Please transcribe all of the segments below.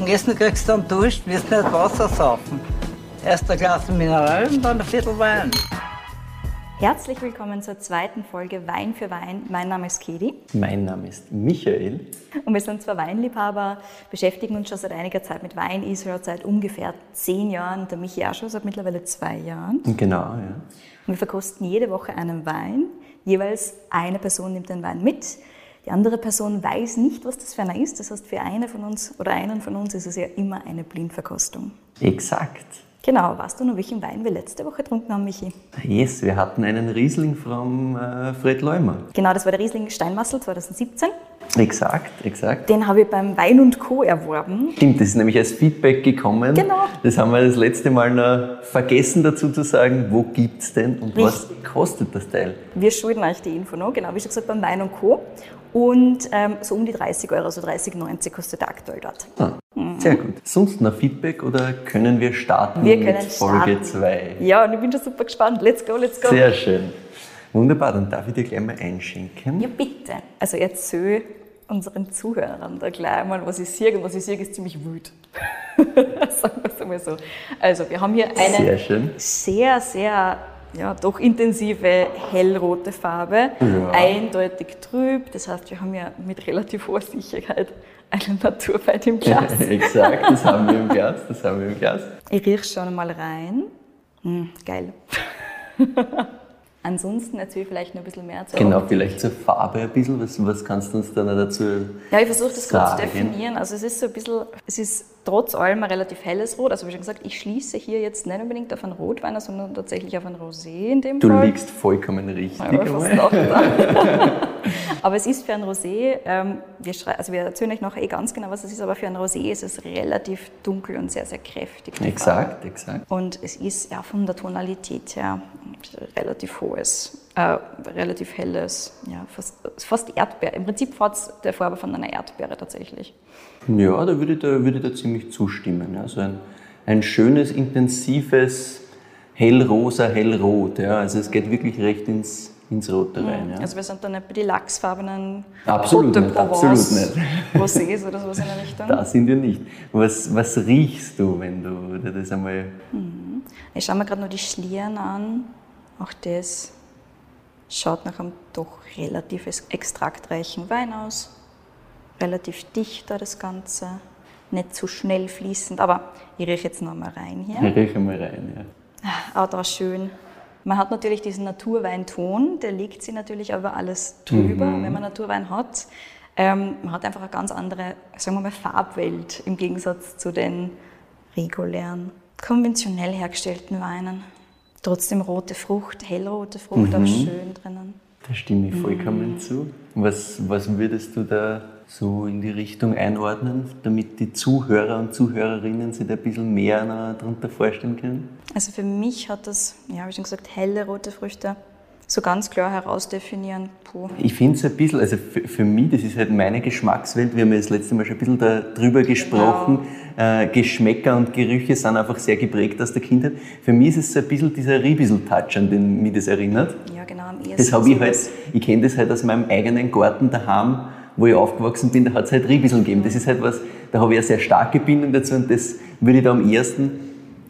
Zum Essen kriegst du einen Dusch, wirst nicht Wasser saufen. Erst ein Glas Mineral und dann ein Viertel Wein. Herzlich willkommen zur zweiten Folge Wein für Wein. Mein Name ist Kedi. Mein Name ist Michael. Und wir sind zwei Weinliebhaber, beschäftigen uns schon seit einiger Zeit mit Wein. Ich schon seit ungefähr zehn Jahren, der Michi auch schon seit mittlerweile zwei Jahren. Genau, ja. Und wir verkosten jede Woche einen Wein. Jeweils eine Person nimmt den Wein mit. Die andere Person weiß nicht, was das für einer ist. Das heißt, für eine von uns oder einen von uns ist es ja immer eine Blindverkostung. Exakt. Genau, weißt du noch, welchen Wein wir letzte Woche getrunken haben, Michi? Yes, wir hatten einen Riesling vom äh, Fred Leumer. Genau, das war der Riesling Steinmassel 2017. Exakt, exakt. Den habe ich beim Wein und Co. erworben. Stimmt, das ist nämlich als Feedback gekommen. Genau. Das haben wir das letzte Mal noch vergessen dazu zu sagen, wo gibt es denn und Richtig. was kostet das Teil? Wir schulden euch die Info noch, genau wie schon gesagt, beim Wein und Co. Und ähm, so um die 30 Euro, so 30,90 kostet der aktuell dort. Ah, Sehr gut. Sonst noch Feedback oder können wir starten Wir mit können Folge starten. 2? Ja, und ich bin schon super gespannt. Let's go, let's go. Sehr schön. Wunderbar, dann darf ich dir gleich mal einschenken. Ja, bitte. Also erzähl unseren Zuhörern da gleich mal, was ich sehe. Und was ich sehe, ist ziemlich wild. Sagen wir es einmal so. Also, wir haben hier eine Sehr sehr, sehr, ja, doch intensive hellrote Farbe. Ja. Eindeutig trüb. Das heißt, wir haben ja mit relativ hoher Sicherheit einen Naturwein im Glas. Exakt, das haben wir im Glas, das haben wir im Glas. Ich rieche schon mal rein. Hm, geil. Ansonsten erzähl vielleicht noch ein bisschen mehr zu Genau, vielleicht zur Farbe ein bisschen. Was, was kannst du uns da noch dazu Ja, ich versuche das kurz zu sagen? definieren. Also es ist so ein bisschen, es ist trotz allem ein relativ helles Rot. Also wie schon gesagt, ich schließe hier jetzt nicht unbedingt auf einen Rotwein, sondern tatsächlich auf einen Rosé in dem Du Fall. liegst vollkommen richtig. Ja, aber es ist für ein Rosé, ähm, wir, also wir erzählen euch nachher eh ganz genau, was es ist, aber für ein Rosé ist es relativ dunkel und sehr, sehr kräftig. Exakt, exakt. Und es ist ja von der Tonalität her relativ hohes, äh, relativ helles, ja, fast, fast Erdbeer. Im Prinzip es der Farbe von einer Erdbeere tatsächlich. Ja, da würde ich da, würde ich da ziemlich zustimmen. Ja. So ein, ein schönes, intensives Hellrosa, Hellrot. Ja. Also es geht wirklich recht ins, ins Rote rein. Ja. Also wir sind da nicht bei den lachsfarbenen Absolut nicht, Provence absolut nicht. Rosés oder sowas in der Richtung. Da sind wir nicht. Was, was riechst du, wenn du das einmal... Ich schaue mir gerade nur die Schlieren an. Auch das schaut nach einem doch relativ extraktreichen Wein aus. Relativ dichter das Ganze. Nicht zu schnell fließend, aber ich rieche jetzt noch mal rein hier. Ich rieche mal rein. Ja. Auch da schön. Man hat natürlich diesen Naturweinton, der legt sich natürlich über alles drüber, wenn man Naturwein hat. Ähm, man hat einfach eine ganz andere, sagen wir mal, Farbwelt im Gegensatz zu den regulären, konventionell hergestellten Weinen. Trotzdem rote Frucht, hellrote Frucht, auch schön drinnen. Da stimme ich vollkommen zu. Was, was würdest du da so in die Richtung einordnen, damit die Zuhörer und Zuhörerinnen sich da ein bisschen mehr darunter vorstellen können? Also für mich hat das, ja, wie schon gesagt, helle rote Früchte so ganz klar herausdefinieren. Puh. Ich finde es ein bisschen, also für, für mich, das ist halt meine Geschmackswelt, wir haben ja das letzte Mal schon ein bisschen darüber gesprochen, äh, Geschmäcker und Gerüche sind einfach sehr geprägt aus der Kindheit. Für mich ist es so ein bisschen dieser Riebisel-Touch, an den mich das erinnert. Ja, genau, am ehesten. Das habe ich halt, ich kenne das halt aus meinem eigenen Garten daheim, wo ich aufgewachsen bin, da hat es halt Riebisel gegeben. Das ist halt was, da habe ich eine sehr starke Bindung dazu und das würde ich da am ersten,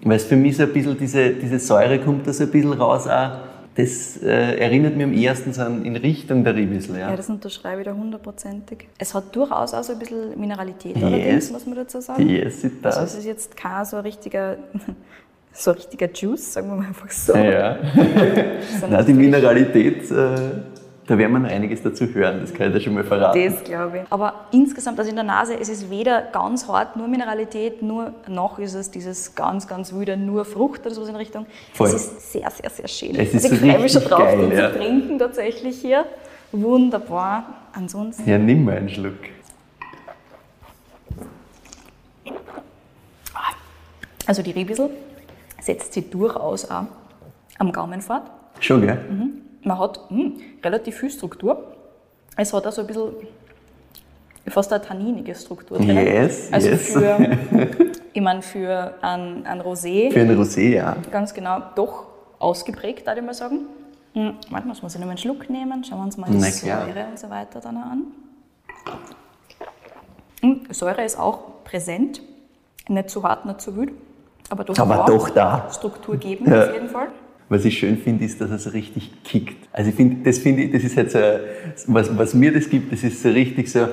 weil es für mich so ein bisschen diese, diese Säure kommt da so ein bisschen raus auch, das äh, erinnert mich am ersten an, in Richtung der Riebisel. Ja. Ja, das unterschreibe ich da hundertprozentig. Es hat durchaus auch so ein bisschen Mineralität, Yes. allerdings, muss man dazu sagen. Yes, it Also does. es ist jetzt kein so richtiger, so richtiger Juice, sagen wir mal einfach so. Ja. Sondern Nein, die Mineralität, äh, da werden wir noch einiges dazu hören, das kann ich dir schon mal verraten. Das glaube ich. Aber insgesamt, also in der Nase, es ist weder ganz hart, nur Mineralität, nur noch ist es dieses ganz, ganz wilde, nur Frucht oder sowas in Richtung. Voll. Es ist sehr, sehr, sehr schön. Es also ist ich freue mich schon drauf, geil, den ja. zu trinken tatsächlich hier. Wunderbar. Ansonsten, Ja, nimm mal einen Schluck. also die Riebissel setzt sich durchaus auch am Gaumen fort. Schon, gell? Man hat mh, relativ viel Struktur. Es hat auch so ein bisschen fast eine tanninige Struktur drin. Yes, also yes. für, ich meine, für ein, ein Rosé, Für ein Rosé, ja. ganz genau, doch ausgeprägt, würde ich mal sagen. Hm, Warte muss ich noch einen Schluck nehmen. Schauen wir uns mal die Na klar. Säure und so weiter dann an. Hm, Säure ist auch präsent. Nicht zu hart, nicht zu wild. Aber doch, Aber doch da. Struktur geben, Ja. auf jeden Fall. Was ich schön finde, ist, dass er so richtig kickt. Also ich finde, das finde ich, das ist halt so, was, was mir das gibt, das ist so richtig so,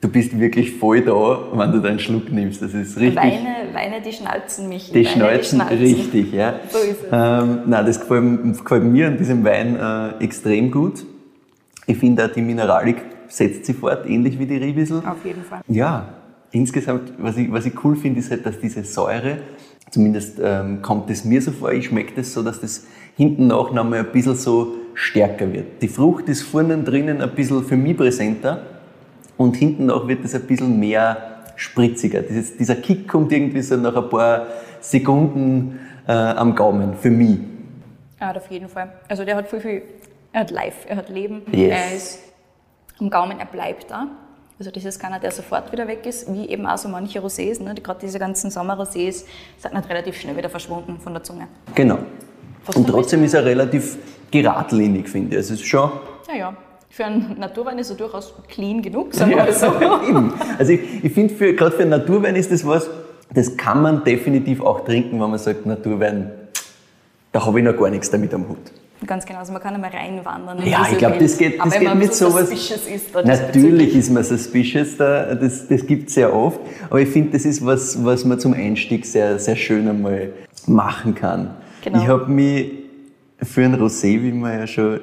du bist wirklich voll da, wenn du deinen Schluck nimmst. Das ist richtig. Weine, Weine, die schnalzen mich. Die Weine, schnalzen richtig, ja. So ist es. Ähm, nein, das gefällt, gefällt mir an diesem Wein äh, extrem gut. Ich finde auch die Mineralik setzt sich fort, ähnlich wie die Riebissel. Auf jeden Fall. Ja, insgesamt, was ich, was ich cool finde, ist halt, dass diese Säure, zumindest ähm, kommt es mir so vor, ich schmecke das so, dass das hinten nach noch mal ein bisschen so stärker wird. Die Frucht ist vorne drinnen ein bisschen für mich präsenter und hinten nach wird es ein bisschen mehr spritziger. Dieses, dieser Kick kommt irgendwie so nach ein paar Sekunden äh, am Gaumen, für mich. Er hat auf jeden Fall. Also der hat viel, viel, er hat Life, er hat Leben, Yes. er ist am Gaumen, er bleibt da. Also das ist keiner, der sofort wieder weg ist, wie eben auch so manche Rosés. Ne? Gerade diese ganzen Sommerrosés sind nicht relativ schnell wieder verschwunden von der Zunge. Genau. Was Und trotzdem ist er relativ geradlinig, finde ich. Es ist schon Ja, ja. Für einen Naturwein ist er durchaus clean genug, sagen wir mal so. Eben. Also ich, ich finde, gerade für einen Naturwein ist das was, das kann man definitiv auch trinken, wenn man sagt, Naturwein, da habe ich noch gar nichts damit am Hut. Ganz genau, also man kann einmal reinwandern. in Ja, ich glaube, das geht, das geht mit so sowas. ist, Natürlich ist man suspicious, da, das, das gibt es sehr oft. Aber ich finde, das ist was, was man zum Einstieg sehr, sehr schön einmal machen kann. Genau. Ich habe mich für ein Rosé, wie wir ja schon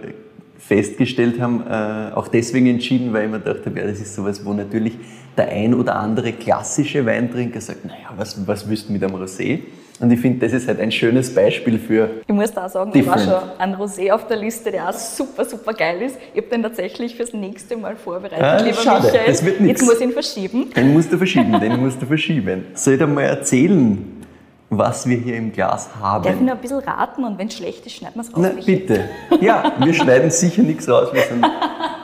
festgestellt haben, äh, auch deswegen entschieden, weil ich mir gedacht habe, ja, das ist sowas, wo natürlich der ein oder andere klassische Weintrinker sagt, naja, was, was willst du mit einem Rosé? Und ich finde, das ist halt ein schönes Beispiel für Ich muss da auch sagen, ich war Different. schon ein Rosé auf der Liste, der auch super, super geil ist. Ich habe den tatsächlich fürs nächste Mal vorbereitet, Ah, lieber schade, Michael. das wird nix. Jetzt muss ich ihn verschieben. Den musst du verschieben, den musst du verschieben. Soll ich dir mal erzählen, was wir hier im Glas haben? Darf ich noch ein bisschen raten und wenn es schlecht ist, schneiden wir es raus. Na, bitte. Ja, wir schneiden sicher nichts raus. Wir sind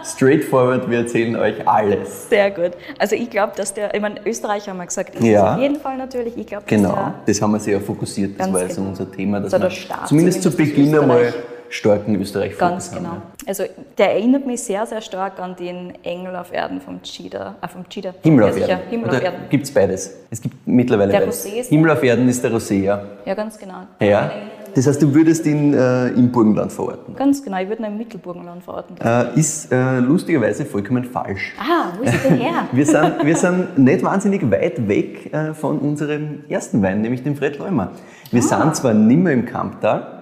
straightforward, wir erzählen euch alles. Sehr gut. Also ich glaube, dass der, ich meine, Österreich haben wir gesagt, ist Ja. auf jeden Fall natürlich. Ich glaube, Genau, das haben wir sehr fokussiert. Das war genau. unser Thema, dass So der wir Start zumindest zu zumindest Beginn einmal. Starken österreich Ganz haben. genau. Also der erinnert mich sehr, sehr stark an den Engel auf Erden vom Cheetah. Äh, vom Cheetah. Himmel ja, auf. Erden. Himmel Oder auf Erden. gibt es beides? Es gibt mittlerweile Der beides. Rosé ist- Himmel auf Erden ist der Rosé, ja. Ja, ganz genau. ja. Das heißt, du würdest ihn äh, im Burgenland verorten. Ganz genau, ich würde ihn im Mittelburgenland verorten. Äh, ist äh, lustigerweise vollkommen falsch. Ah, wo ist er denn her? Wir sind, wir sind nicht wahnsinnig weit weg äh, von unserem ersten Wein, nämlich dem Fred Leumer. Wir Ah. sind zwar nicht mehr im Kamptal,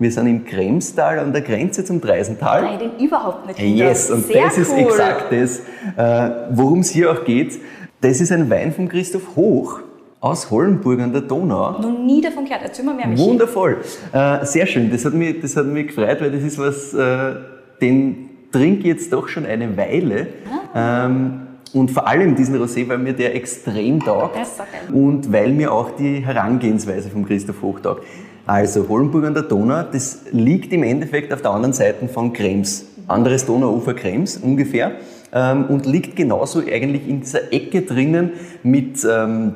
wir sind im Kremstal an der Grenze zum Dreisental. Nein, den überhaupt nicht. Yes, und Sehr das ist cool. exakt das, äh, worum es hier auch geht. Das ist ein Wein von Christoph Hoch aus Hollenburg an der Donau. Noch nie davon gehört. Erzähl mal mehr, Michi. Wundervoll. Äh, sehr schön. Das hat, mich, das hat mich gefreut, weil das ist was, äh, den trinke ich jetzt doch schon eine Weile. Ah. Ähm, und vor allem diesen Rosé, weil mir der extrem taugt. Der ist so geil. Und weil mir auch die Herangehensweise von Christoph Hoch taugt. Also Hollenburg an der Donau, das liegt im Endeffekt auf der anderen Seite von Krems. Anderes Donauufer Krems ungefähr. Ähm, und liegt genauso eigentlich in dieser Ecke drinnen mit ähm,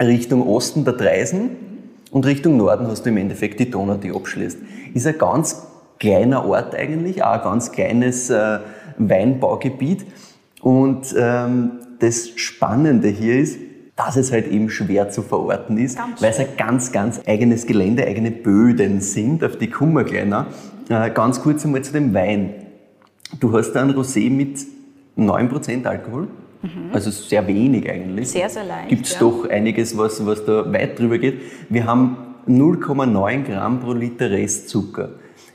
Richtung Osten der Dreisen und Richtung Norden hast du im Endeffekt die Donau, die abschließt. Ist ein ganz kleiner Ort eigentlich, auch ein ganz kleines äh, Weinbaugebiet. Und ähm, das Spannende hier ist, dass es halt eben schwer zu verorten ist, Ganz weil es ein ganz, ganz eigenes Gelände, eigene Böden sind, auf die kommen wir gleich noch. Äh, ganz kurz einmal zu dem Wein. Du hast da ein Rosé mit 9% Alkohol, also sehr wenig eigentlich. Mhm. Sehr, sehr leicht, Gibt es ja. doch einiges, was, was da weit drüber geht. Wir haben 0,9 Gramm pro Liter Restzucker.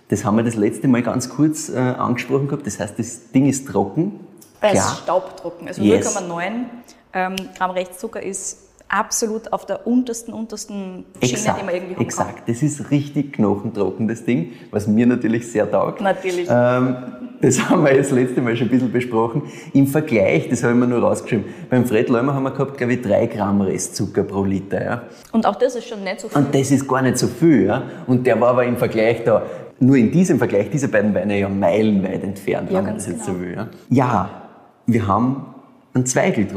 Das haben wir das letzte Mal ganz kurz äh, angesprochen gehabt. Das heißt, das Ding ist trocken. Weil es staubtrocken. Also Yes. 0,9 ähm, Gramm Rechtszucker ist absolut auf der untersten, untersten Schiene, die man irgendwie haben exakt. Das ist richtig knochentrocken, das Ding, was mir natürlich sehr taugt. Natürlich. Ähm, das haben wir jetzt das letzte Mal schon ein bisschen besprochen. Im Vergleich, das habe ich mir nur rausgeschrieben, beim Fred Leumer haben wir gehabt, glaube ich, 3 Gramm Restzucker pro Liter. Ja? Und auch das ist schon nicht so viel. Und das ist gar nicht so viel. Ja? Und der war aber im Vergleich da, nur in diesem Vergleich, diese beiden Weine ja meilenweit entfernt, Ja, wenn man das jetzt genau. so will. Ja, ja wir haben ein Zweigelt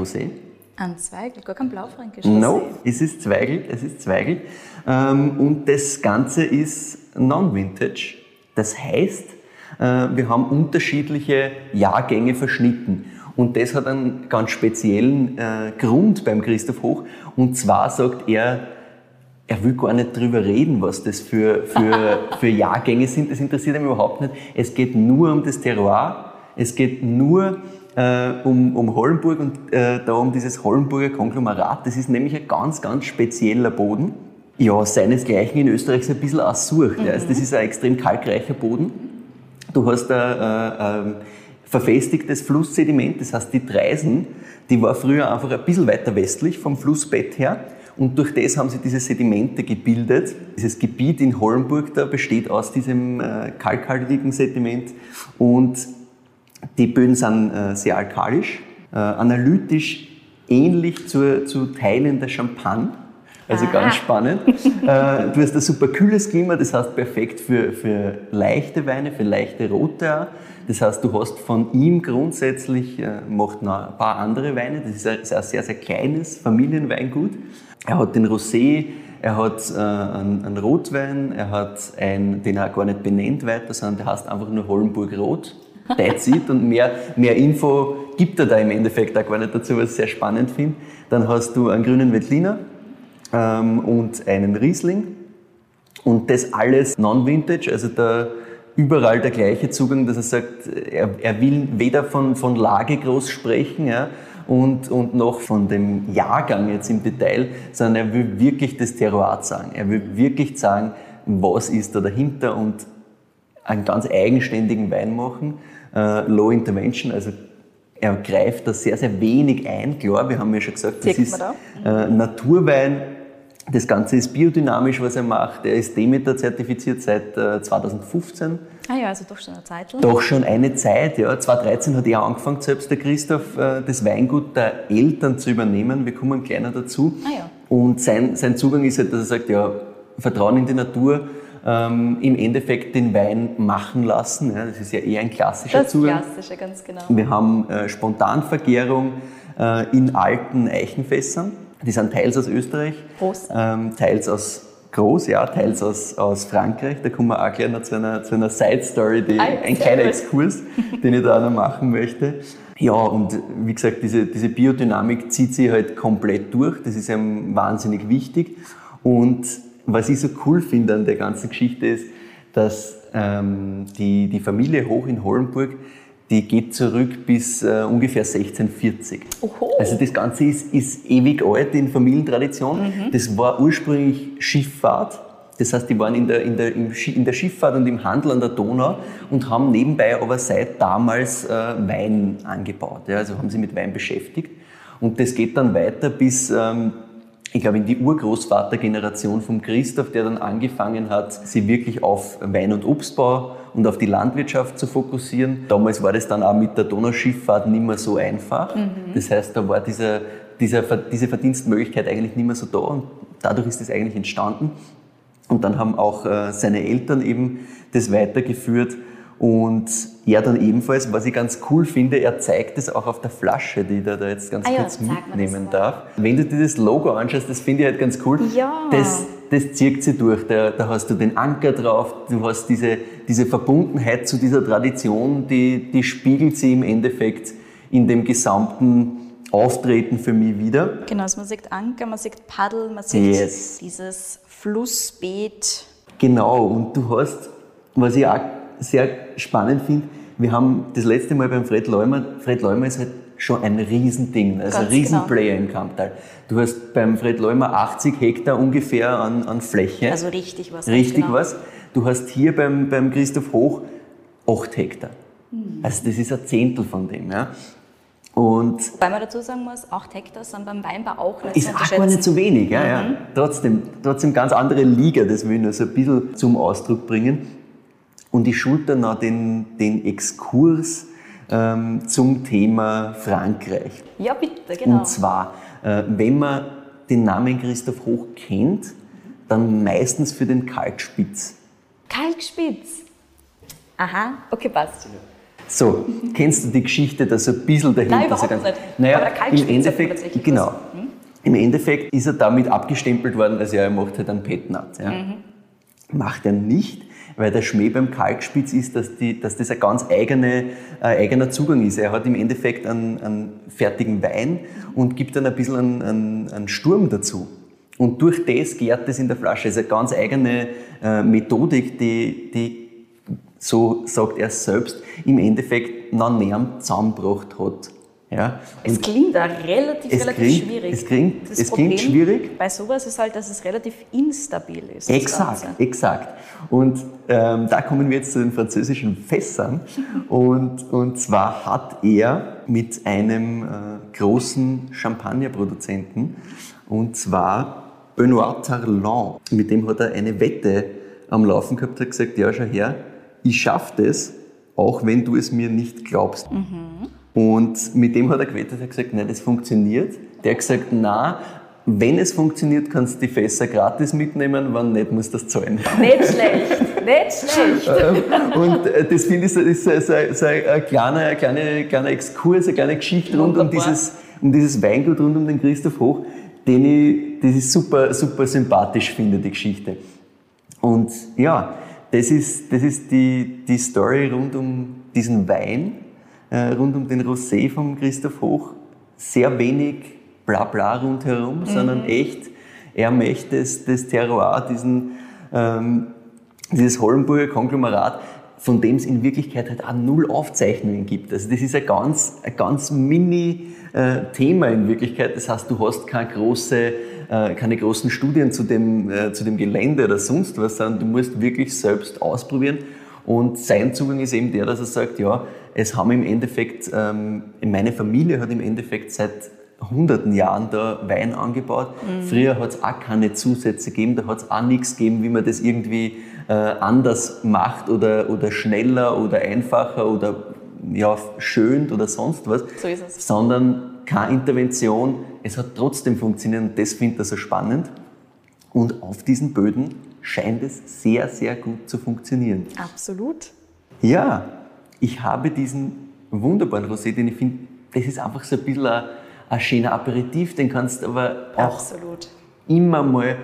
Ein Zweigel, gar kein Blaufränkisch. No, es ist Zweigelt, es ist Zweigelt. Ähm, und das Ganze ist Non-Vintage. Das heißt, äh, wir haben unterschiedliche Jahrgänge verschnitten. Und das hat einen ganz speziellen äh, Grund beim Christoph Hoch. Und zwar sagt er, er will gar nicht drüber reden, was das für, für, für Jahrgänge sind. Das interessiert ihn überhaupt nicht. Es geht nur um das Terroir. Es geht nur äh, um, um Hollenburg und äh, da um dieses Hollenburger Konglomerat. Das ist nämlich ein ganz, ganz spezieller Boden. Ja, seinesgleichen in Österreich ist ein bisschen aussucht. Mhm. Also das ist ein extrem kalkreicher Boden. Du hast ein, ein verfestigtes Flusssediment, das heißt die Dreisen, die war früher einfach ein bisschen weiter westlich vom Flussbett her. Und durch das haben sich diese Sedimente gebildet. Dieses Gebiet in Hollenburg da besteht aus diesem äh, kalkhaltigen Sediment und die Böden sind äh, sehr alkalisch, äh, analytisch ähnlich zu, zu Teilen der Champagne. Also ah. ganz spannend. äh, du hast ein super kühles Klima, das heißt perfekt für, für leichte Weine, für leichte Rote auch. Das heißt, du hast von ihm grundsätzlich, äh, macht noch ein paar andere Weine, das ist ein, ist ein sehr, sehr kleines Familienweingut. Er hat den Rosé, er hat äh, einen, einen, Rotwein, er hat einen, den er gar nicht benennt weiter, sondern der heißt einfach nur Hollenburg Rot. That's it. Und mehr, mehr Info gibt er da im Endeffekt auch gar nicht dazu, was ich sehr spannend finde. Dann hast du einen grünen Veltliner ähm, und einen Riesling. Und das alles non-vintage, also da überall der gleiche Zugang, dass er sagt, er, er will weder von, von Lage groß sprechen, ja, und, und noch von dem Jahrgang jetzt im Detail, sondern er will wirklich das Terroir sagen. Er will wirklich sagen, was ist da dahinter und einen ganz eigenständigen Wein machen. Äh, Low Intervention, also er greift da sehr, sehr wenig ein. Klar, wir haben ja schon gesagt, das ist äh, Naturwein. Das Ganze ist biodynamisch, was er macht. Er ist Demeter zertifiziert seit äh, 2015. Ah ja, also doch schon eine Zeit lang. Doch schon eine Zeit, ja. 2013 hat er angefangen, selbst der Christoph, äh, das Weingut der Eltern zu übernehmen. Wir kommen kleiner dazu. Ah ja. Und sein, sein Zugang ist halt, dass er sagt, ja, Vertrauen in die Natur, ähm, im Endeffekt den Wein machen lassen. Ja, das ist ja eher ein klassischer das Zugang. Klassische, ganz genau. Wir haben äh, Spontanvergärung äh, in alten Eichenfässern. Die sind teils aus Österreich, ähm, teils aus Groß, ja, teils aus, aus Frankreich. Da kommen wir auch gleich noch zu einer, zu einer Side-Story, die, ein kleiner Exkurs, den ich da noch machen möchte. Ja, und wie gesagt, diese, diese Biodynamik zieht sich halt komplett durch. Das ist einem wahnsinnig wichtig. Und was ich so cool finde an der ganzen Geschichte ist, dass ähm, die, die Familie Hoch in Hollenburg, die geht zurück bis äh, ungefähr 1640. Oho. Also das Ganze ist, ist ewig alt in Familientradition. Mhm. Das war ursprünglich Schifffahrt. Das heißt, die waren in der, in, der, in der Schifffahrt und im Handel an der Donau und haben nebenbei aber seit damals äh, Wein angebaut. Ja, also haben sie mit Wein beschäftigt. Und das geht dann weiter bis ähm, ich glaube, in die Urgroßvatergeneration vom Christoph, der dann angefangen hat, sich wirklich auf Wein- und Obstbau und auf die Landwirtschaft zu fokussieren. Damals war das dann auch mit der Donauschifffahrt nicht mehr so einfach. Mhm. Das heißt, da war dieser, dieser, diese Verdienstmöglichkeit eigentlich nicht mehr so da und dadurch ist das eigentlich entstanden. Und dann haben auch äh, seine Eltern eben das weitergeführt und er dann ebenfalls, was ich ganz cool finde, er zeigt es auch auf der Flasche, die ich da, jetzt ganz ah, kurz ja, mitnehmen darf. Wenn du dir das Logo anschaust, das finde ich halt ganz cool. Ja. Das, das zieht sie durch. Da, da, hast du den Anker drauf, du hast diese, diese Verbundenheit zu dieser Tradition, die, die spiegelt sie im Endeffekt in dem gesamten Auftreten für mich wieder. Genau, also man sieht Anker, man sieht Paddel, man sieht yes. dieses Flussbeet. Genau, und du hast, was ich auch sehr spannend finde, wir haben das letzte Mal beim Fred Leumer, Fred Leumer ist halt schon ein Riesending, also ein Riesenplayer genau. im Kamptal. Du hast beim Fred Leumer 80 Hektar ungefähr an, an Fläche. Also richtig was. Richtig genau. was. Du hast hier beim, beim Christoph Hoch 8 Hektar. Mhm. Also das ist ein Zehntel von dem. Ja. Und Weil man dazu sagen muss, 8 Hektar sind beim Weinbau auch nicht Ist auch gar nicht so wenig. Ja, mhm. ja. Trotzdem, trotzdem ganz andere Liga, das will ich nur so ein bisschen zum Ausdruck bringen. Und ich schulter noch den, den Exkurs ähm, zum Thema Frankreich. Ja, bitte, genau. Und zwar, äh, wenn man den Namen Christoph Hoch kennt, dann meistens für den Kalkspitz. Kalkspitz? Aha, okay, passt. So, kennst du die Geschichte da so ein bisschen dahinter? Nein, überhaupt ganz, nicht. Naja, im Endeffekt, genau. Hm? Im Endeffekt ist er damit abgestempelt worden, also ja, er macht halt einen Petnat. Ja. Mhm. Macht er nicht, weil der Schmäh beim Kalkspitz ist, dass, die, dass das ein ganz eigene, äh, eigener Zugang ist. Er hat im Endeffekt einen, einen fertigen Wein und gibt dann ein bisschen einen, einen, einen Sturm dazu. Und durch das gärt es in der Flasche. Das ist eine ganz eigene äh, Methodik, die, die, so sagt er selbst, im Endeffekt näher zusammengebracht hat. Ja, es klingt auch relativ, relativ klingt, schwierig. Es klingt, Das es Problem klingt schwierig. Bei sowas ist halt, dass es relativ instabil ist. Exakt, exakt. Und ähm, da kommen wir jetzt zu den französischen Fässern. Und, und zwar hat er mit einem äh, großen Champagnerproduzenten, und zwar Benoit Tarlan, mit dem hat er eine Wette am Laufen gehabt, hat gesagt, ja, schau her, ich schaffe das, auch wenn du es mir nicht glaubst. Und mit dem hat er gewettet, er hat gesagt, nein, das funktioniert. Der hat gesagt, na, wenn es funktioniert, kannst du die Fässer gratis mitnehmen, wenn nicht, musst du das zahlen. Nicht schlecht, nicht schlecht. Ähm, Und äh, das finde ich so, ist so, so, so ein kleiner, ein kleiner, kleiner Exkurs, eine kleine Geschichte rund um dieses, um dieses Weingut, rund um den Christoph Hoch, den ich, das ich super, super sympathisch finde, die Geschichte. Und ja, das ist, das ist die, die Story rund um diesen Wein, äh, rund um den Rosé vom Christoph Hoch. Sehr wenig Blabla rundherum, sondern echt, er möchte das, das Terroir, diesen, ähm, dieses Hollenburger Konglomerat, von dem es in Wirklichkeit halt auch null Aufzeichnungen gibt. Also das ist ein ganz, ein ganz mini äh, Thema in Wirklichkeit. Das heißt, du hast keine, große, äh, keine großen Studien zu dem, äh, zu dem Gelände oder sonst was, sondern du musst wirklich selbst ausprobieren. Und sein Zugang ist eben der, dass er sagt, ja, es haben im Endeffekt, ähm, meine Familie hat im Endeffekt seit hunderten Jahren da Wein angebaut. Früher hat es auch keine Zusätze gegeben, da hat es auch nichts gegeben, wie man das irgendwie äh, anders macht oder, oder schneller oder einfacher oder ja, schönt oder sonst was, So ist es. sondern keine Intervention. Es hat trotzdem funktioniert und das finde ich so spannend. Und auf diesen Böden scheint es sehr, sehr gut zu funktionieren. Absolut. Ja, ich habe diesen wunderbaren Rosé, den ich finde, das ist einfach so ein bisschen ein, ein schöner Aperitif, den kannst du aber auch Absolut. immer mal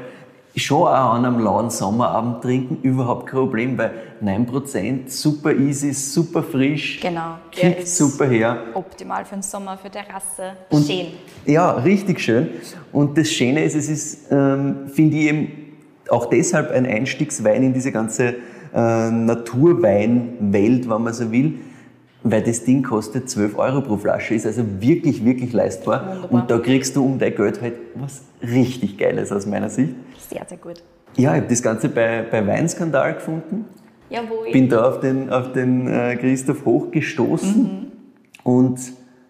schon auch an einem lauen Sommerabend trinken, überhaupt kein Problem, weil 9% super easy, super frisch, Genau. Kickt ist super her. Optimal für den Sommer, für Terrasse. Und- Schön. Ja, richtig schön. Und das Schöne ist, es ist, ähm, finde ich eben auch deshalb ein Einstiegswein in diese ganze äh, Naturweinwelt, wenn man so will, weil das Ding kostet 12 Euro pro Flasche, ist also wirklich, wirklich leistbar. Wunderbar. Und da kriegst du um dein Geld halt was richtig Geiles aus meiner Sicht. Sehr, sehr gut. Ja, ich habe das Ganze bei, bei Weinskandal gefunden Jawohl. bin da auf den, auf den äh, Christoph Hoch gestoßen und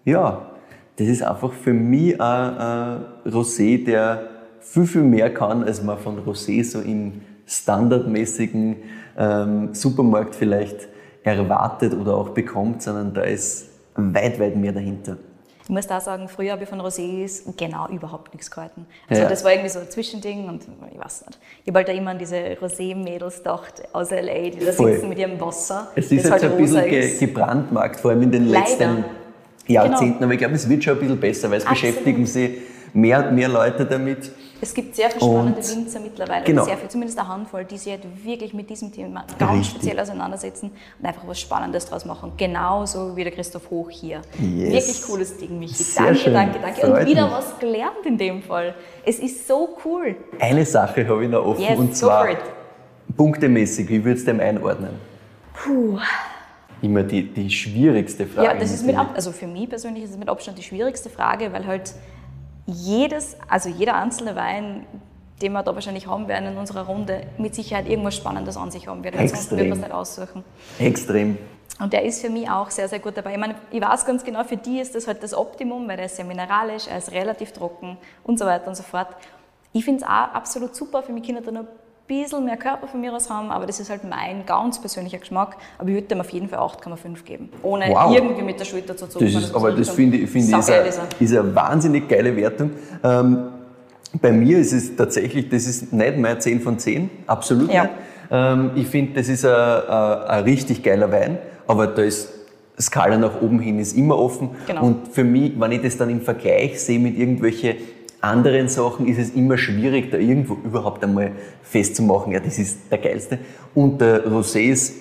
ja, das ist einfach für mich ein, ein Rosé, der viel, viel mehr kann, als man von Rosé so im standardmäßigen ähm, Supermarkt vielleicht erwartet oder auch bekommt, sondern da ist weit, weit mehr dahinter. Ich muss da sagen, früher habe ich von Rosés genau überhaupt nichts gehalten. Also Ja. das war irgendwie so ein Zwischending und ich weiß nicht. Ich habe halt da immer an diese Rosé-Mädels gedacht aus L.A., die da Voll. sitzen mit ihrem Wasser, Es ist das halt ein bisschen ge gebrandmarkt, vor allem in den Leider. letzten Jahrzehnten. Aber ich glaube, es wird schon ein bisschen besser, weil es Absolut. beschäftigen sich mehr und mehr Leute damit. Es gibt sehr viele spannende Und- Winzer mittlerweile, Genau. sehr viel, zumindest eine Handvoll, die sich halt wirklich mit diesem Thema ganz Richtig. speziell auseinandersetzen und einfach was Spannendes draus machen. Genauso wie der Christoph Hoch hier. Yes. Wirklich cooles Ding, Michi. Sehr danke, schön. danke, danke. Freut Und wieder mich. was gelernt in dem Fall. Es ist so cool. Eine Sache habe ich noch offen Yes, und zwar punktemäßig. Wie würdest du dem einordnen? Puh. Immer die, die schwierigste Frage. Ja, das ist mit also für mich persönlich ist es mit Abstand die schwierigste Frage, weil halt jedes, also jeder einzelne Wein, den wir da wahrscheinlich haben werden in unserer Runde, mit Sicherheit irgendwas Spannendes an sich haben wird. Extrem. wird man es nicht aussuchen. Extrem. Und der ist für mich auch sehr, sehr gut dabei. Ich meine, ich weiß ganz genau, für die ist das halt das Optimum, weil der ist sehr mineralisch, er ist relativ trocken und so weiter und so fort. Ich finde es auch absolut super, für mich Kinder da noch ein bisschen mehr Körper von mir aus haben, aber das ist halt mein ganz persönlicher Geschmack. Aber ich würde dem auf jeden Fall 8,5 geben, ohne Wow. irgendwie mit der Schulter zu zucken. Das ist, aber das finde ich, finde ich ist, eine, ist eine wahnsinnig geile Wertung. Ähm, bei mir ist es tatsächlich, das ist nicht mehr 10 von 10, absolut Ja. nicht. Ähm, ich finde, das ist ein, ein, ein richtig geiler Wein, aber da ist Skala nach oben hin ist immer offen. Genau. Und für mich, wenn ich das dann im Vergleich sehe mit irgendwelchen anderen Sachen ist es immer schwierig, da irgendwo überhaupt einmal festzumachen, ja, das ist der geilste. Und der Rosé ist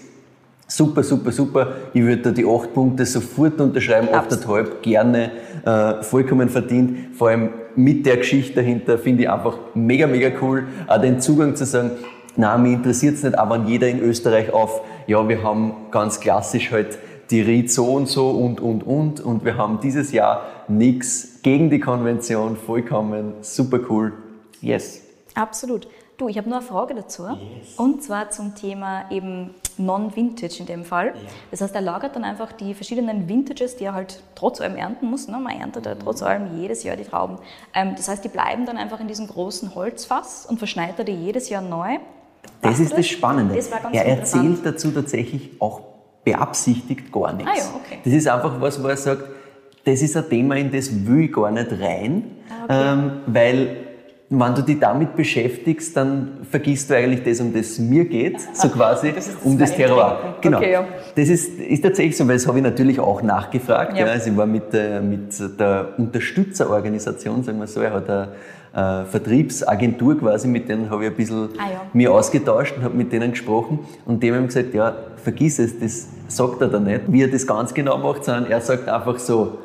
super, super, super. Ich würde da die acht Punkte sofort unterschreiben, achteinhalb gerne, äh, vollkommen verdient. Vor allem mit der Geschichte dahinter finde ich einfach mega, mega cool. Auch den Zugang zu sagen, na, mich interessiert es nicht, aber jeder in Österreich auf, ja, wir haben ganz klassisch halt die Ried so und so und, und, und. Und wir haben dieses Jahr nichts gegen die Konvention, vollkommen super cool. Yes. Absolut. Du, ich habe nur eine Frage dazu. Yes. Und zwar zum Thema eben Non-Vintage in dem Fall. Ja. Das heißt, er lagert dann einfach die verschiedenen Vintages, die er halt trotz allem ernten muss. Ne? Man erntet ja trotz allem jedes Jahr die Trauben. Ähm, das heißt, die bleiben dann einfach in diesem großen Holzfass und verschneit er die jedes Jahr neu. Das ist das Spannende. Das er erzählt dazu tatsächlich auch beabsichtigt gar nichts. Ah, ja, okay. Das ist einfach was, wo er sagt, das ist ein Thema, in das will ich gar nicht rein, ah, okay. ähm, weil wenn du dich damit beschäftigst, dann vergisst du eigentlich das, um das es mir geht, so quasi, das das um das Terror. Genau. Okay, ja. Das ist, ist tatsächlich so, weil das habe ich natürlich auch nachgefragt. Ja. ja. Also ich war mit, der, mit der Unterstützerorganisation, sagen wir so, er hat eine äh, Vertriebsagentur quasi, mit denen habe ich ein bisschen ah, mir ausgetauscht und habe mit denen gesprochen und dem haben gesagt, ja, vergiss es, das sagt er da nicht. Wie er das ganz genau macht, sondern er sagt einfach so,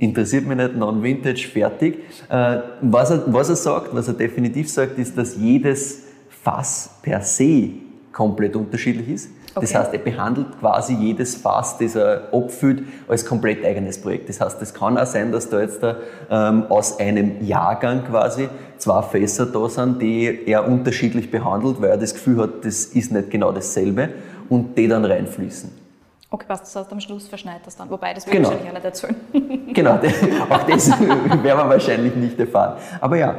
interessiert mich nicht, Non-Vintage, fertig. Äh, was, er, was er sagt, was er definitiv sagt, ist, dass jedes Fass per se komplett unterschiedlich ist. Okay. Das heißt, er behandelt quasi jedes Fass, das er abfüllt, als komplett eigenes Projekt. Das heißt, es kann auch sein, dass da jetzt da, ähm, aus einem Jahrgang quasi zwei Fässer da sind, die er unterschiedlich behandelt, weil er das Gefühl hat, das ist nicht genau dasselbe und die dann reinfließen. Okay, passt, das heißt, am Schluss verschneit das dann. Wobei, das will genau. wahrscheinlich auch nicht erzählen. genau, auch das werden wir wahrscheinlich nicht erfahren. Aber ja,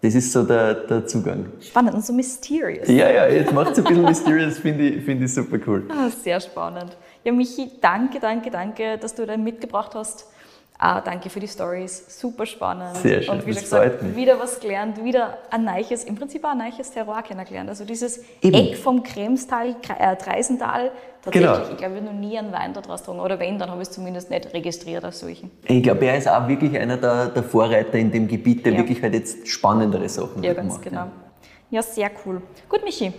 das ist so der, der Zugang. Spannend und so mysterious. Ja, ja, jetzt macht es ein bisschen mysterious, finde ich, find ich super cool. Ah, sehr spannend. Ja, Michi, danke, danke, danke, dass du da mitgebracht hast. Ah, danke für die Stories, super spannend. Sehr schön, Und wie gesagt, wieder was gelernt, wieder ein neues, im Prinzip auch ein neues Terroir kennengelernt. Also dieses Eben. Eck vom Kremstal, äh, Treisental, tatsächlich, genau. ich glaube, ich habe noch nie einen Wein da draus getrunken. Oder wenn, dann habe ich es zumindest nicht registriert als solchen. Ich glaube, er ist auch wirklich einer der, der Vorreiter in dem Gebiet, der ja. wirklich halt jetzt spannendere Sachen ja, ganz macht. Genau. Ja. ja, sehr cool. Gut, Michi,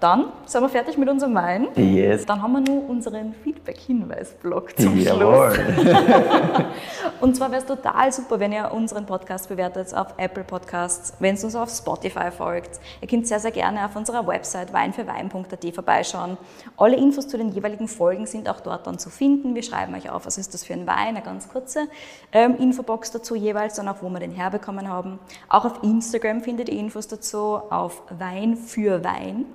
dann sind wir fertig mit unserem Wein. Yes. Dann haben wir nur unseren Feedback-Hinweis-Blog zum Jawohl. Schluss. und zwar wäre es total super, wenn ihr unseren Podcast bewertet auf Apple Podcasts, wenn es uns auf Spotify folgt. Ihr könnt sehr, sehr gerne auf unserer Website weinfürwein.at vorbeischauen. Alle Infos zu den jeweiligen Folgen sind auch dort dann zu finden. Wir schreiben euch auf, was ist das für ein Wein, eine ganz kurze ähm, Infobox dazu jeweils und auch, wo wir den herbekommen haben. Auch auf Instagram findet ihr Infos dazu, auf Wein für Wein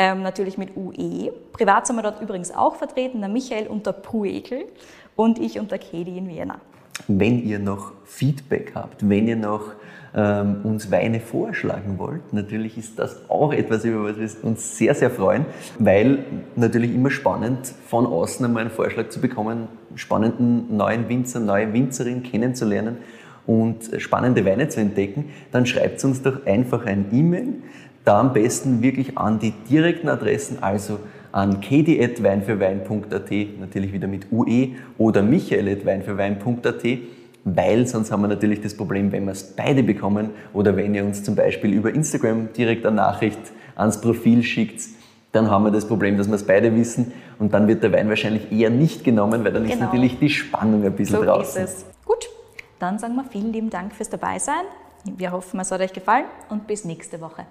ähm, natürlich mit UE. Privat sind wir dort übrigens auch vertreten, der Michael unter Pruekel und ich unter Kedi in Vienna. Wenn ihr noch Feedback habt, wenn ihr noch ähm, uns Weine vorschlagen wollt, natürlich ist das auch etwas, über was wir uns sehr, sehr freuen, weil natürlich immer spannend, von außen einmal einen Vorschlag zu bekommen, spannenden neuen Winzer, neue Winzerin kennenzulernen und spannende Weine zu entdecken, dann schreibt uns doch einfach ein E-Mail da am besten wirklich an die direkten Adressen, also an kedi.weinfürwein.at, natürlich wieder mit UE oder michael.weinfürwein.at, weil sonst haben wir natürlich das Problem, wenn wir es beide bekommen oder wenn ihr uns zum Beispiel über Instagram direkt eine Nachricht ans Profil schickt, dann haben wir das Problem, dass wir es beide wissen und dann wird der Wein wahrscheinlich eher nicht genommen, weil dann genau. ist natürlich die Spannung ein bisschen so draußen. Ist es. Gut, dann sagen wir vielen lieben Dank fürs Dabeisein. Wir hoffen, es hat euch gefallen und bis nächste Woche.